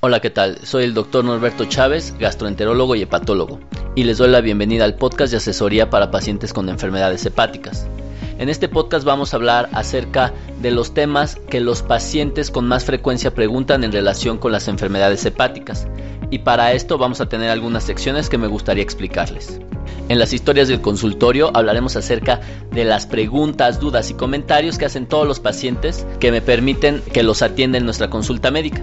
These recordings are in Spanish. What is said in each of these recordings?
Hola, ¿qué tal? Soy el doctor Norberto Chávez, gastroenterólogo y hepatólogo, y les doy la bienvenida al podcast de asesoría para pacientes con enfermedades hepáticas. En este podcast vamos a hablar acerca de los temas que los pacientes con más frecuencia preguntan en relación con las enfermedades hepáticas, y para esto vamos a tener algunas secciones que me gustaría explicarles. En las historias del consultorio hablaremos acerca de las preguntas, dudas y comentarios que hacen todos los pacientes que me permiten que los atienda en nuestra consulta médica.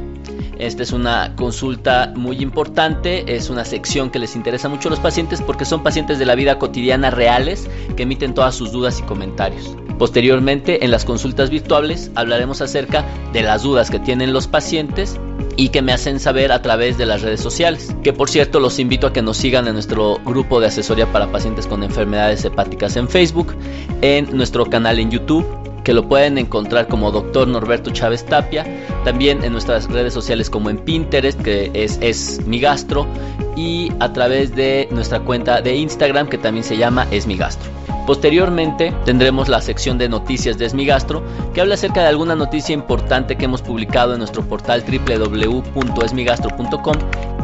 Esta es una consulta muy importante, es una sección que les interesa mucho a los pacientes porque son pacientes de la vida cotidiana reales que emiten todas sus dudas y comentarios. Posteriormente, en las consultas virtuales, hablaremos acerca de las dudas que tienen los pacientes y que me hacen saber a través de las redes sociales. Que por cierto los invito a que nos sigan en nuestro grupo de asesoría para pacientes con enfermedades hepáticas en Facebook, en nuestro canal en YouTube que lo pueden encontrar como Dr. Norberto Chávez Tapia, también en nuestras redes sociales como en Pinterest, que es, es mi gastro, y a través de nuestra cuenta de Instagram, que también se llama Es mi gastro. Posteriormente tendremos la sección de noticias de Esmigastro, que habla acerca de alguna noticia importante que hemos publicado en nuestro portal www.esmigastro.com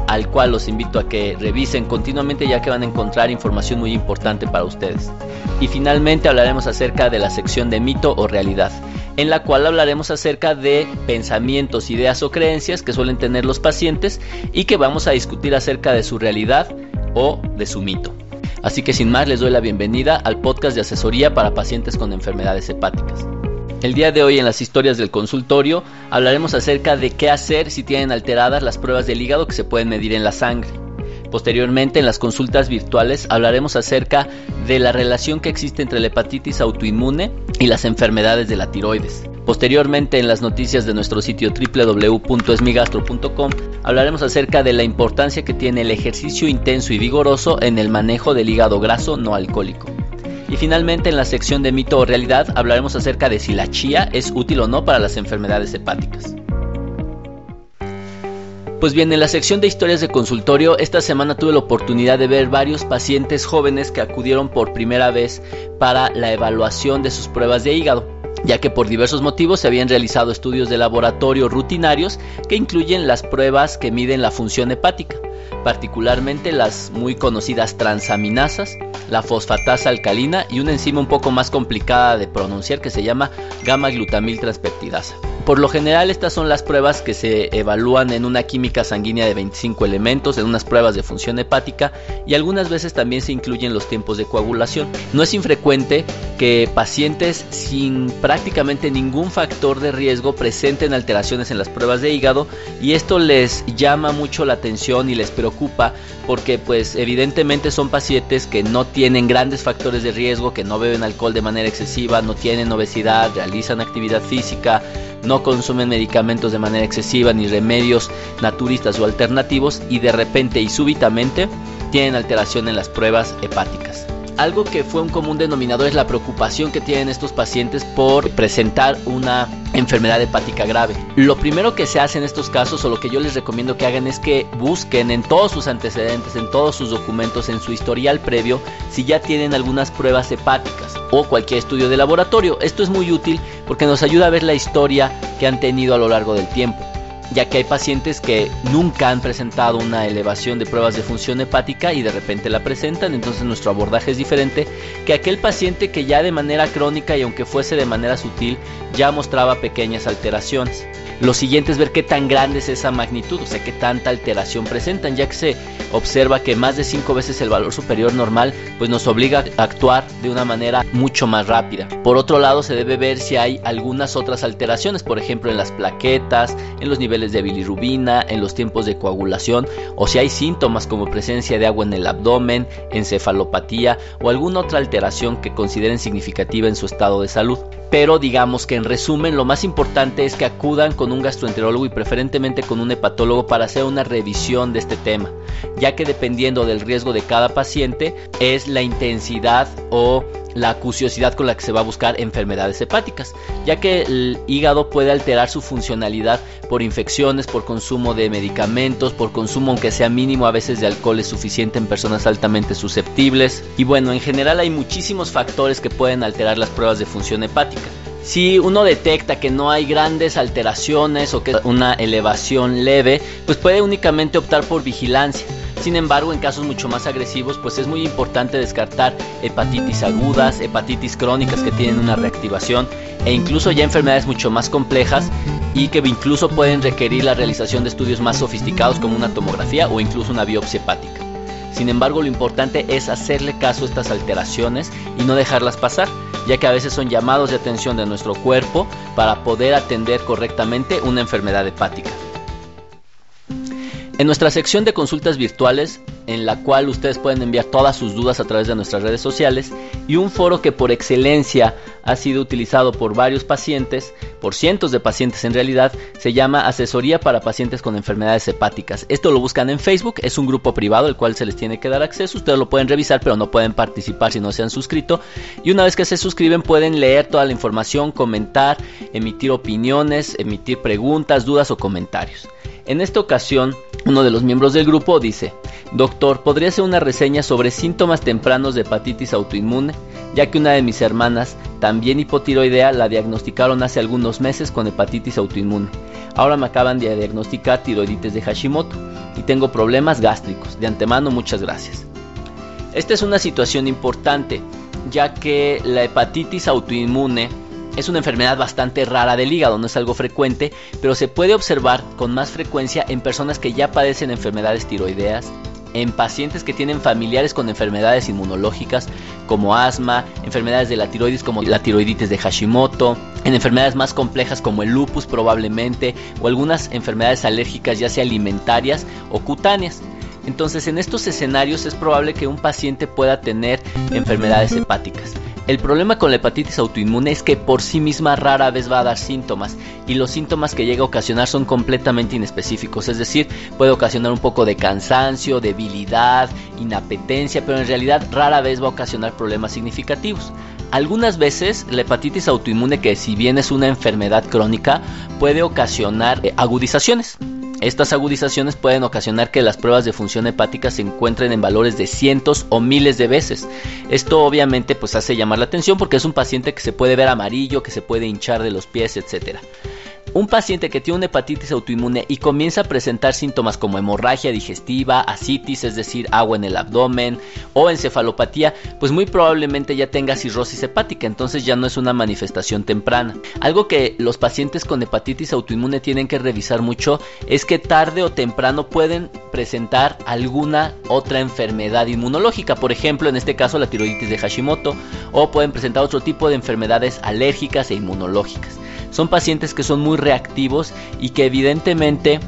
al cual los invito a que revisen continuamente ya que van a encontrar información muy importante para ustedes. Y finalmente hablaremos acerca de la sección de mito o realidad, en la cual hablaremos acerca de pensamientos, ideas o creencias que suelen tener los pacientes y que vamos a discutir acerca de su realidad o de su mito. Así que sin más les doy la bienvenida al podcast de asesoría para pacientes con enfermedades hepáticas. El día de hoy en las historias del consultorio hablaremos acerca de qué hacer si tienen alteradas las pruebas del hígado que se pueden medir en la sangre. Posteriormente, en las consultas virtuales, hablaremos acerca de la relación que existe entre la hepatitis autoinmune y las enfermedades de la tiroides. Posteriormente, en las noticias de nuestro sitio www.esmigastro.com, hablaremos acerca de la importancia que tiene el ejercicio intenso y vigoroso en el manejo del hígado graso no alcohólico. Y finalmente en la sección de mito o realidad hablaremos acerca de si la chía es útil o no para las enfermedades hepáticas. Pues bien, en la sección de historias de consultorio, esta semana tuve la oportunidad de ver varios pacientes jóvenes que acudieron por primera vez para la evaluación de sus pruebas de hígado ya que por diversos motivos se habían realizado estudios de laboratorio rutinarios que incluyen las pruebas que miden la función hepática, particularmente las muy conocidas transaminasas, la fosfatasa alcalina y una enzima un poco más complicada de pronunciar que se llama gamma glutamil transpeptidasa. Por lo general estas son las pruebas que se evalúan en una química sanguínea de 25 elementos, en unas pruebas de función hepática y algunas veces también se incluyen los tiempos de coagulación. No es infrecuente que pacientes sin prácticamente ningún factor de riesgo presenten alteraciones en las pruebas de hígado y esto les llama mucho la atención y les preocupa porque pues evidentemente son pacientes que no tienen grandes factores de riesgo, que no beben alcohol de manera excesiva, no tienen obesidad, realizan actividad física, no consumen medicamentos de manera excesiva ni remedios naturistas o alternativos y de repente y súbitamente tienen alteración en las pruebas hepáticas. Algo que fue un común denominador es la preocupación que tienen estos pacientes por presentar una enfermedad hepática grave. Lo primero que se hace en estos casos o lo que yo les recomiendo que hagan es que busquen en todos sus antecedentes, en todos sus documentos, en su historial previo, si ya tienen algunas pruebas hepáticas o cualquier estudio de laboratorio. Esto es muy útil porque nos ayuda a ver la historia que han tenido a lo largo del tiempo ya que hay pacientes que nunca han presentado una elevación de pruebas de función hepática y de repente la presentan, entonces nuestro abordaje es diferente que aquel paciente que ya de manera crónica y aunque fuese de manera sutil ya mostraba pequeñas alteraciones. Lo siguiente es ver qué tan grande es esa magnitud, o sea, qué tanta alteración presentan, ya que se observa que más de 5 veces el valor superior normal pues nos obliga a actuar de una manera mucho más rápida. Por otro lado, se debe ver si hay algunas otras alteraciones, por ejemplo, en las plaquetas, en los niveles de bilirrubina, en los tiempos de coagulación, o si hay síntomas como presencia de agua en el abdomen, encefalopatía o alguna otra alteración que consideren significativa en su estado de salud. Pero digamos que en resumen lo más importante es que acudan con un gastroenterólogo y preferentemente con un hepatólogo para hacer una revisión de este tema, ya que dependiendo del riesgo de cada paciente es la intensidad o la acuciosidad con la que se va a buscar enfermedades hepáticas, ya que el hígado puede alterar su funcionalidad por infecciones, por consumo de medicamentos, por consumo aunque sea mínimo a veces de alcohol es suficiente en personas altamente susceptibles. Y bueno, en general hay muchísimos factores que pueden alterar las pruebas de función hepática. Si uno detecta que no hay grandes alteraciones o que una elevación leve, pues puede únicamente optar por vigilancia. Sin embargo, en casos mucho más agresivos, pues es muy importante descartar hepatitis agudas, hepatitis crónicas que tienen una reactivación e incluso ya enfermedades mucho más complejas y que incluso pueden requerir la realización de estudios más sofisticados como una tomografía o incluso una biopsia hepática. Sin embargo, lo importante es hacerle caso a estas alteraciones y no dejarlas pasar, ya que a veces son llamados de atención de nuestro cuerpo para poder atender correctamente una enfermedad hepática. En nuestra sección de consultas virtuales, en la cual ustedes pueden enviar todas sus dudas a través de nuestras redes sociales, y un foro que por excelencia ha sido utilizado por varios pacientes, por cientos de pacientes en realidad, se llama Asesoría para Pacientes con Enfermedades Hepáticas. Esto lo buscan en Facebook, es un grupo privado al cual se les tiene que dar acceso, ustedes lo pueden revisar pero no pueden participar si no se han suscrito, y una vez que se suscriben pueden leer toda la información, comentar, emitir opiniones, emitir preguntas, dudas o comentarios. En esta ocasión, uno de los miembros del grupo dice, Doctor, ¿podría hacer una reseña sobre síntomas tempranos de hepatitis autoinmune? Ya que una de mis hermanas, también hipotiroidea, la diagnosticaron hace algunos meses con hepatitis autoinmune. Ahora me acaban de diagnosticar tiroiditis de Hashimoto y tengo problemas gástricos. De antemano, muchas gracias. Esta es una situación importante, ya que la hepatitis autoinmune es una enfermedad bastante rara del hígado, no es algo frecuente, pero se puede observar con más frecuencia en personas que ya padecen enfermedades tiroideas, en pacientes que tienen familiares con enfermedades inmunológicas como asma, enfermedades de la tiroides como la tiroiditis de Hashimoto, en enfermedades más complejas como el lupus probablemente, o algunas enfermedades alérgicas ya sea alimentarias o cutáneas. Entonces en estos escenarios es probable que un paciente pueda tener enfermedades hepáticas. El problema con la hepatitis autoinmune es que por sí misma rara vez va a dar síntomas y los síntomas que llega a ocasionar son completamente inespecíficos, es decir, puede ocasionar un poco de cansancio, debilidad, inapetencia, pero en realidad rara vez va a ocasionar problemas significativos. Algunas veces la hepatitis autoinmune, que si bien es una enfermedad crónica, puede ocasionar eh, agudizaciones. Estas agudizaciones pueden ocasionar que las pruebas de función hepática se encuentren en valores de cientos o miles de veces. Esto obviamente pues hace llamar la atención porque es un paciente que se puede ver amarillo, que se puede hinchar de los pies, etcétera. Un paciente que tiene una hepatitis autoinmune y comienza a presentar síntomas como hemorragia digestiva, asitis, es decir, agua en el abdomen o encefalopatía, pues muy probablemente ya tenga cirrosis hepática, entonces ya no es una manifestación temprana. Algo que los pacientes con hepatitis autoinmune tienen que revisar mucho es que tarde o temprano pueden presentar alguna otra enfermedad inmunológica, por ejemplo, en este caso la tiroiditis de Hashimoto, o pueden presentar otro tipo de enfermedades alérgicas e inmunológicas. Son pacientes que son muy reactivos y que evidentemente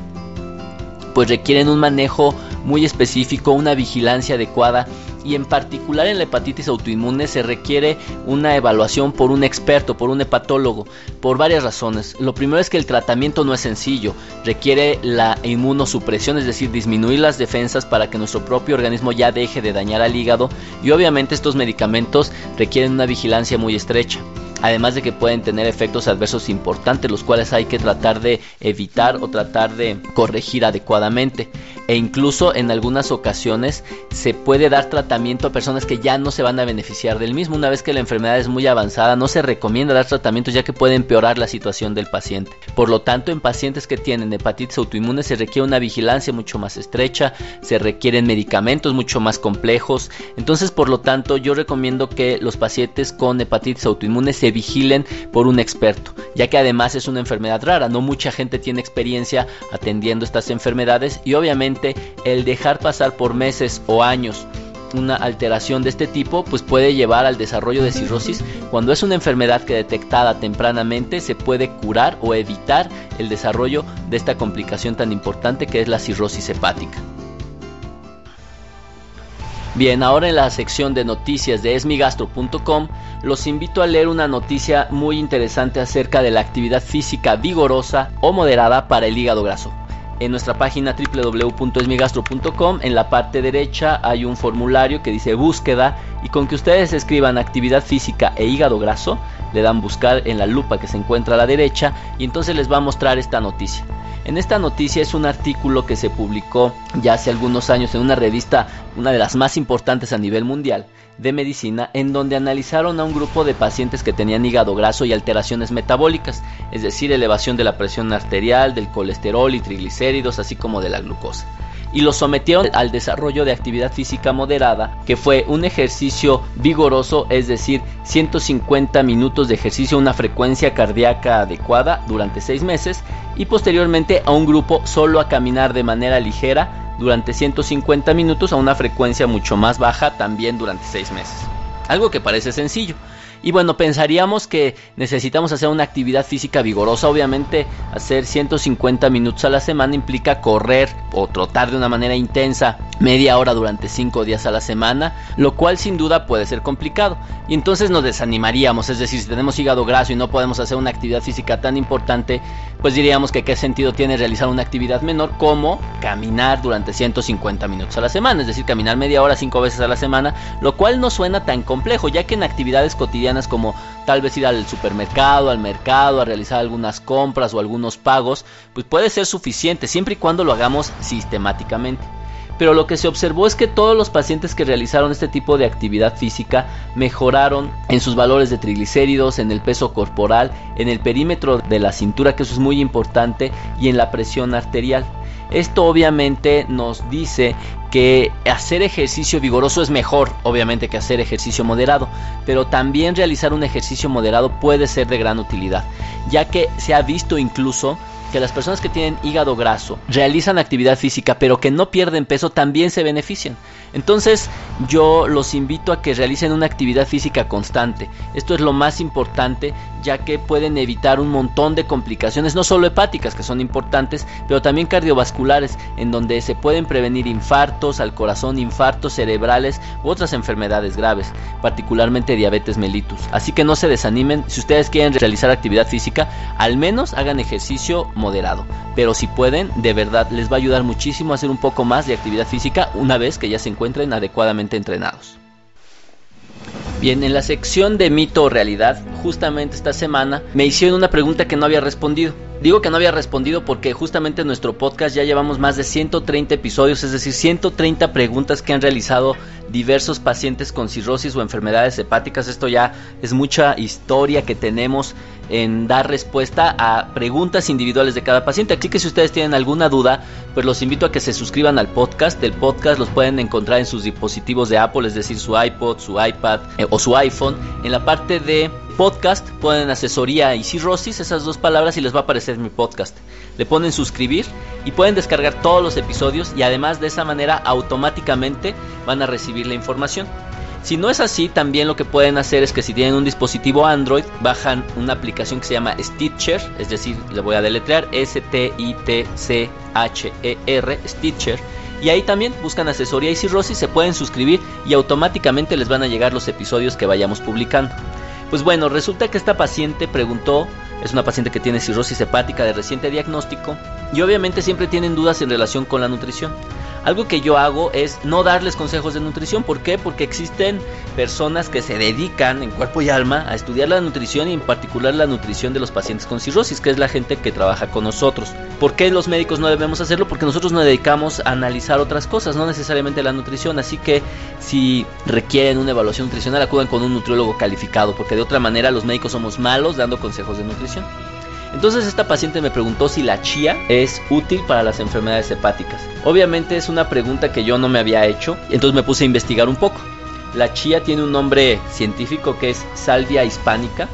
pues requieren un manejo muy específico, una vigilancia adecuada. Y en particular en la hepatitis autoinmune se requiere una evaluación por un experto, por un hepatólogo, por varias razones. Lo primero es que el tratamiento no es sencillo, requiere la inmunosupresión, es decir, disminuir las defensas para que nuestro propio organismo ya deje de dañar al hígado. Y obviamente estos medicamentos requieren una vigilancia muy estrecha además de que pueden tener efectos adversos importantes, los cuales hay que tratar de evitar o tratar de corregir adecuadamente. E incluso en algunas ocasiones se puede dar tratamiento a personas que ya no se van a beneficiar del mismo. Una vez que la enfermedad es muy avanzada, no se recomienda dar tratamientos ya que puede empeorar la situación del paciente. Por lo tanto, en pacientes que tienen hepatitis autoinmune se requiere una vigilancia mucho más estrecha, se requieren medicamentos mucho más complejos. Entonces, por lo tanto, yo recomiendo que los pacientes con hepatitis autoinmune se vigilen por un experto, ya que además es una enfermedad rara, no mucha gente tiene experiencia atendiendo estas enfermedades y obviamente el dejar pasar por meses o años una alteración de este tipo pues puede llevar al desarrollo de cirrosis cuando es una enfermedad que detectada tempranamente se puede curar o evitar el desarrollo de esta complicación tan importante que es la cirrosis hepática. Bien, ahora en la sección de noticias de esmigastro.com los invito a leer una noticia muy interesante acerca de la actividad física vigorosa o moderada para el hígado graso. En nuestra página www.esmigastro.com en la parte derecha hay un formulario que dice búsqueda y con que ustedes escriban actividad física e hígado graso, le dan buscar en la lupa que se encuentra a la derecha y entonces les va a mostrar esta noticia. En esta noticia es un artículo que se publicó ya hace algunos años en una revista, una de las más importantes a nivel mundial, de medicina en donde analizaron a un grupo de pacientes que tenían hígado graso y alteraciones metabólicas, es decir, elevación de la presión arterial, del colesterol y triglicéridos, así como de la glucosa. Y los sometieron al desarrollo de actividad física moderada, que fue un ejercicio vigoroso, es decir, 150 minutos de ejercicio a una frecuencia cardíaca adecuada durante 6 meses, y posteriormente a un grupo solo a caminar de manera ligera durante 150 minutos a una frecuencia mucho más baja también durante 6 meses. Algo que parece sencillo, y bueno, pensaríamos que necesitamos hacer una actividad física vigorosa. Obviamente, hacer 150 minutos a la semana implica correr o trotar de una manera intensa media hora durante 5 días a la semana, lo cual sin duda puede ser complicado. Y entonces nos desanimaríamos, es decir, si tenemos hígado graso y no podemos hacer una actividad física tan importante, pues diríamos que qué sentido tiene realizar una actividad menor como caminar durante 150 minutos a la semana, es decir, caminar media hora 5 veces a la semana, lo cual no suena tan complejo, ya que en actividades cotidianas como tal vez ir al supermercado, al mercado, a realizar algunas compras o algunos pagos, pues puede ser suficiente siempre y cuando lo hagamos sistemáticamente. Pero lo que se observó es que todos los pacientes que realizaron este tipo de actividad física mejoraron en sus valores de triglicéridos, en el peso corporal, en el perímetro de la cintura, que eso es muy importante, y en la presión arterial. Esto obviamente nos dice que hacer ejercicio vigoroso es mejor, obviamente, que hacer ejercicio moderado, pero también realizar un ejercicio moderado puede ser de gran utilidad, ya que se ha visto incluso que las personas que tienen hígado graso realizan actividad física pero que no pierden peso también se benefician. Entonces yo los invito a que realicen una actividad física constante. Esto es lo más importante ya que pueden evitar un montón de complicaciones, no solo hepáticas que son importantes, pero también cardiovasculares en donde se pueden prevenir infartos al corazón, infartos cerebrales u otras enfermedades graves, particularmente diabetes mellitus. Así que no se desanimen, si ustedes quieren realizar actividad física, al menos hagan ejercicio moderado. Pero si pueden, de verdad les va a ayudar muchísimo a hacer un poco más de actividad física una vez que ya se encuentren adecuadamente entrenados. Bien, en la sección de mito o realidad, justamente esta semana me hicieron una pregunta que no había respondido. Digo que no había respondido porque justamente en nuestro podcast ya llevamos más de 130 episodios, es decir, 130 preguntas que han realizado diversos pacientes con cirrosis o enfermedades hepáticas. Esto ya es mucha historia que tenemos en dar respuesta a preguntas individuales de cada paciente. Así que si ustedes tienen alguna duda, pues los invito a que se suscriban al podcast. El podcast los pueden encontrar en sus dispositivos de Apple, es decir, su iPod, su iPad eh, o su iPhone. En la parte de podcast ponen asesoría y cirrosis, esas dos palabras y les va a aparecer mi podcast. Le ponen suscribir y pueden descargar todos los episodios y además de esa manera automáticamente van a recibir la información. Si no es así, también lo que pueden hacer es que si tienen un dispositivo Android, bajan una aplicación que se llama Stitcher, es decir, le voy a deletrear S-T-I-T-C-H-E-R, Stitcher. Y ahí también buscan asesoría y cirrosis, se pueden suscribir y automáticamente les van a llegar los episodios que vayamos publicando. Pues bueno, resulta que esta paciente preguntó, es una paciente que tiene cirrosis hepática de reciente diagnóstico y obviamente siempre tienen dudas en relación con la nutrición. Algo que yo hago es no darles consejos de nutrición. ¿Por qué? Porque existen personas que se dedican en cuerpo y alma a estudiar la nutrición y en particular la nutrición de los pacientes con cirrosis, que es la gente que trabaja con nosotros. ¿Por qué los médicos no debemos hacerlo? Porque nosotros nos dedicamos a analizar otras cosas, no necesariamente la nutrición. Así que si requieren una evaluación nutricional, acudan con un nutriólogo calificado, porque de otra manera los médicos somos malos dando consejos de nutrición. Entonces esta paciente me preguntó si la chía es útil para las enfermedades hepáticas. Obviamente es una pregunta que yo no me había hecho, entonces me puse a investigar un poco. La chía tiene un nombre científico que es Salvia hispánica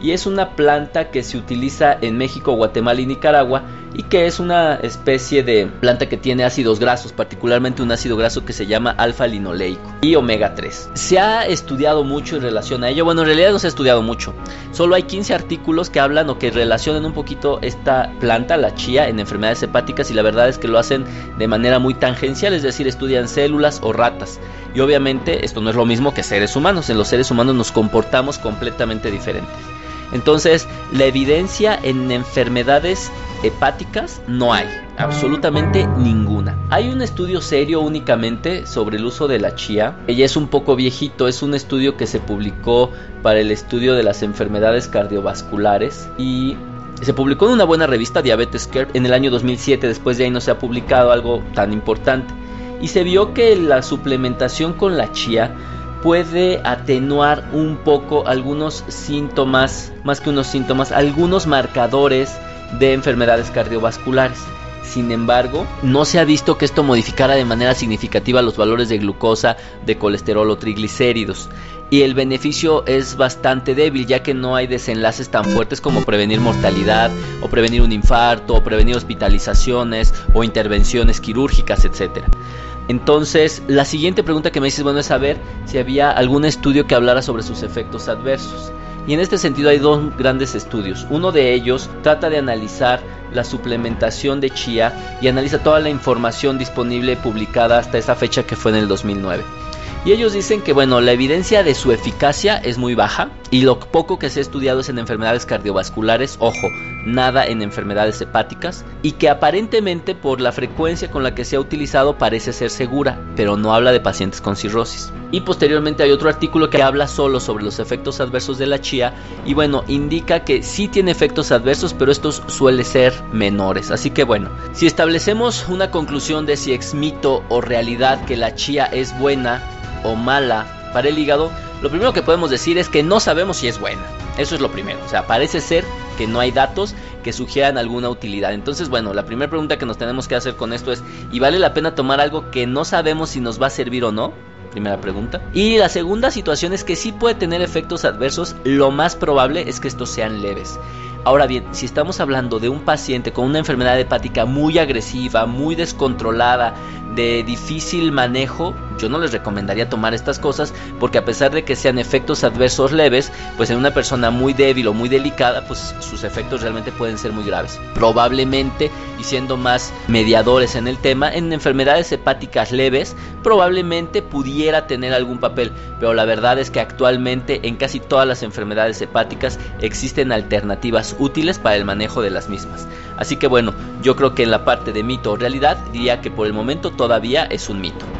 y es una planta que se utiliza en México, Guatemala y Nicaragua y que es una especie de planta que tiene ácidos grasos, particularmente un ácido graso que se llama alfa-linoleico y omega 3. Se ha estudiado mucho en relación a ello, bueno, en realidad no se ha estudiado mucho, solo hay 15 artículos que hablan o que relacionan un poquito esta planta, la chía, en enfermedades hepáticas y la verdad es que lo hacen de manera muy tangencial, es decir, estudian células o ratas. Y obviamente esto no es lo mismo que seres humanos, en los seres humanos nos comportamos completamente diferentes. Entonces, la evidencia en enfermedades hepáticas no hay, absolutamente ninguna. Hay un estudio serio únicamente sobre el uso de la chía. Ella es un poco viejito, es un estudio que se publicó para el estudio de las enfermedades cardiovasculares y se publicó en una buena revista, Diabetes Care, en el año 2007. Después de ahí no se ha publicado algo tan importante. Y se vio que la suplementación con la chía puede atenuar un poco algunos síntomas, más que unos síntomas, algunos marcadores de enfermedades cardiovasculares. Sin embargo, no se ha visto que esto modificara de manera significativa los valores de glucosa, de colesterol o triglicéridos. Y el beneficio es bastante débil ya que no hay desenlaces tan fuertes como prevenir mortalidad o prevenir un infarto o prevenir hospitalizaciones o intervenciones quirúrgicas, etc. Entonces, la siguiente pregunta que me dices, bueno, es saber si había algún estudio que hablara sobre sus efectos adversos. Y en este sentido hay dos grandes estudios. Uno de ellos trata de analizar la suplementación de chía y analiza toda la información disponible publicada hasta esa fecha que fue en el 2009. Y ellos dicen que bueno, la evidencia de su eficacia es muy baja y lo poco que se ha estudiado es en enfermedades cardiovasculares, ojo, nada en enfermedades hepáticas, y que aparentemente por la frecuencia con la que se ha utilizado parece ser segura, pero no habla de pacientes con cirrosis. Y posteriormente hay otro artículo que habla solo sobre los efectos adversos de la chía y bueno, indica que sí tiene efectos adversos, pero estos suelen ser menores. Así que bueno, si establecemos una conclusión de si es mito o realidad que la chía es buena, o mala para el hígado, lo primero que podemos decir es que no sabemos si es buena. Eso es lo primero. O sea, parece ser que no hay datos que sugieran alguna utilidad. Entonces, bueno, la primera pregunta que nos tenemos que hacer con esto es, ¿y vale la pena tomar algo que no sabemos si nos va a servir o no? Primera pregunta. Y la segunda situación es que sí puede tener efectos adversos, lo más probable es que estos sean leves. Ahora bien, si estamos hablando de un paciente con una enfermedad hepática muy agresiva, muy descontrolada, de difícil manejo, yo no les recomendaría tomar estas cosas porque a pesar de que sean efectos adversos leves, pues en una persona muy débil o muy delicada, pues sus efectos realmente pueden ser muy graves. Probablemente, y siendo más mediadores en el tema, en enfermedades hepáticas leves, probablemente pudiera tener algún papel, pero la verdad es que actualmente en casi todas las enfermedades hepáticas existen alternativas útiles para el manejo de las mismas. Así que bueno, yo creo que en la parte de mito o realidad diría que por el momento todavía es un mito.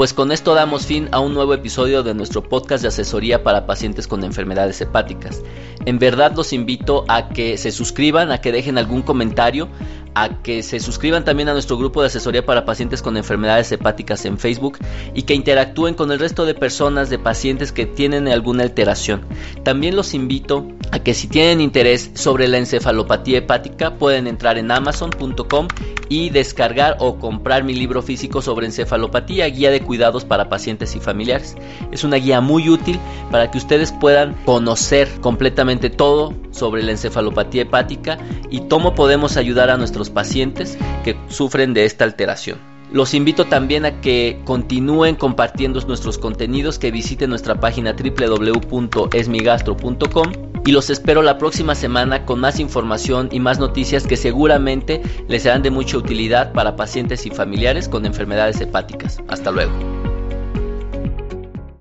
Pues con esto damos fin a un nuevo episodio de nuestro podcast de asesoría para pacientes con enfermedades hepáticas. En verdad los invito a que se suscriban, a que dejen algún comentario, a que se suscriban también a nuestro grupo de asesoría para pacientes con enfermedades hepáticas en Facebook y que interactúen con el resto de personas de pacientes que tienen alguna alteración. También los invito a que si tienen interés sobre la encefalopatía hepática pueden entrar en amazon.com y descargar o comprar mi libro físico sobre encefalopatía, guía de cuidados para pacientes y familiares. Es una guía muy útil para que ustedes puedan conocer completamente todo sobre la encefalopatía hepática y cómo podemos ayudar a nuestros pacientes que sufren de esta alteración. Los invito también a que continúen compartiendo nuestros contenidos, que visiten nuestra página www.esmigastro.com y los espero la próxima semana con más información y más noticias que seguramente les serán de mucha utilidad para pacientes y familiares con enfermedades hepáticas. Hasta luego.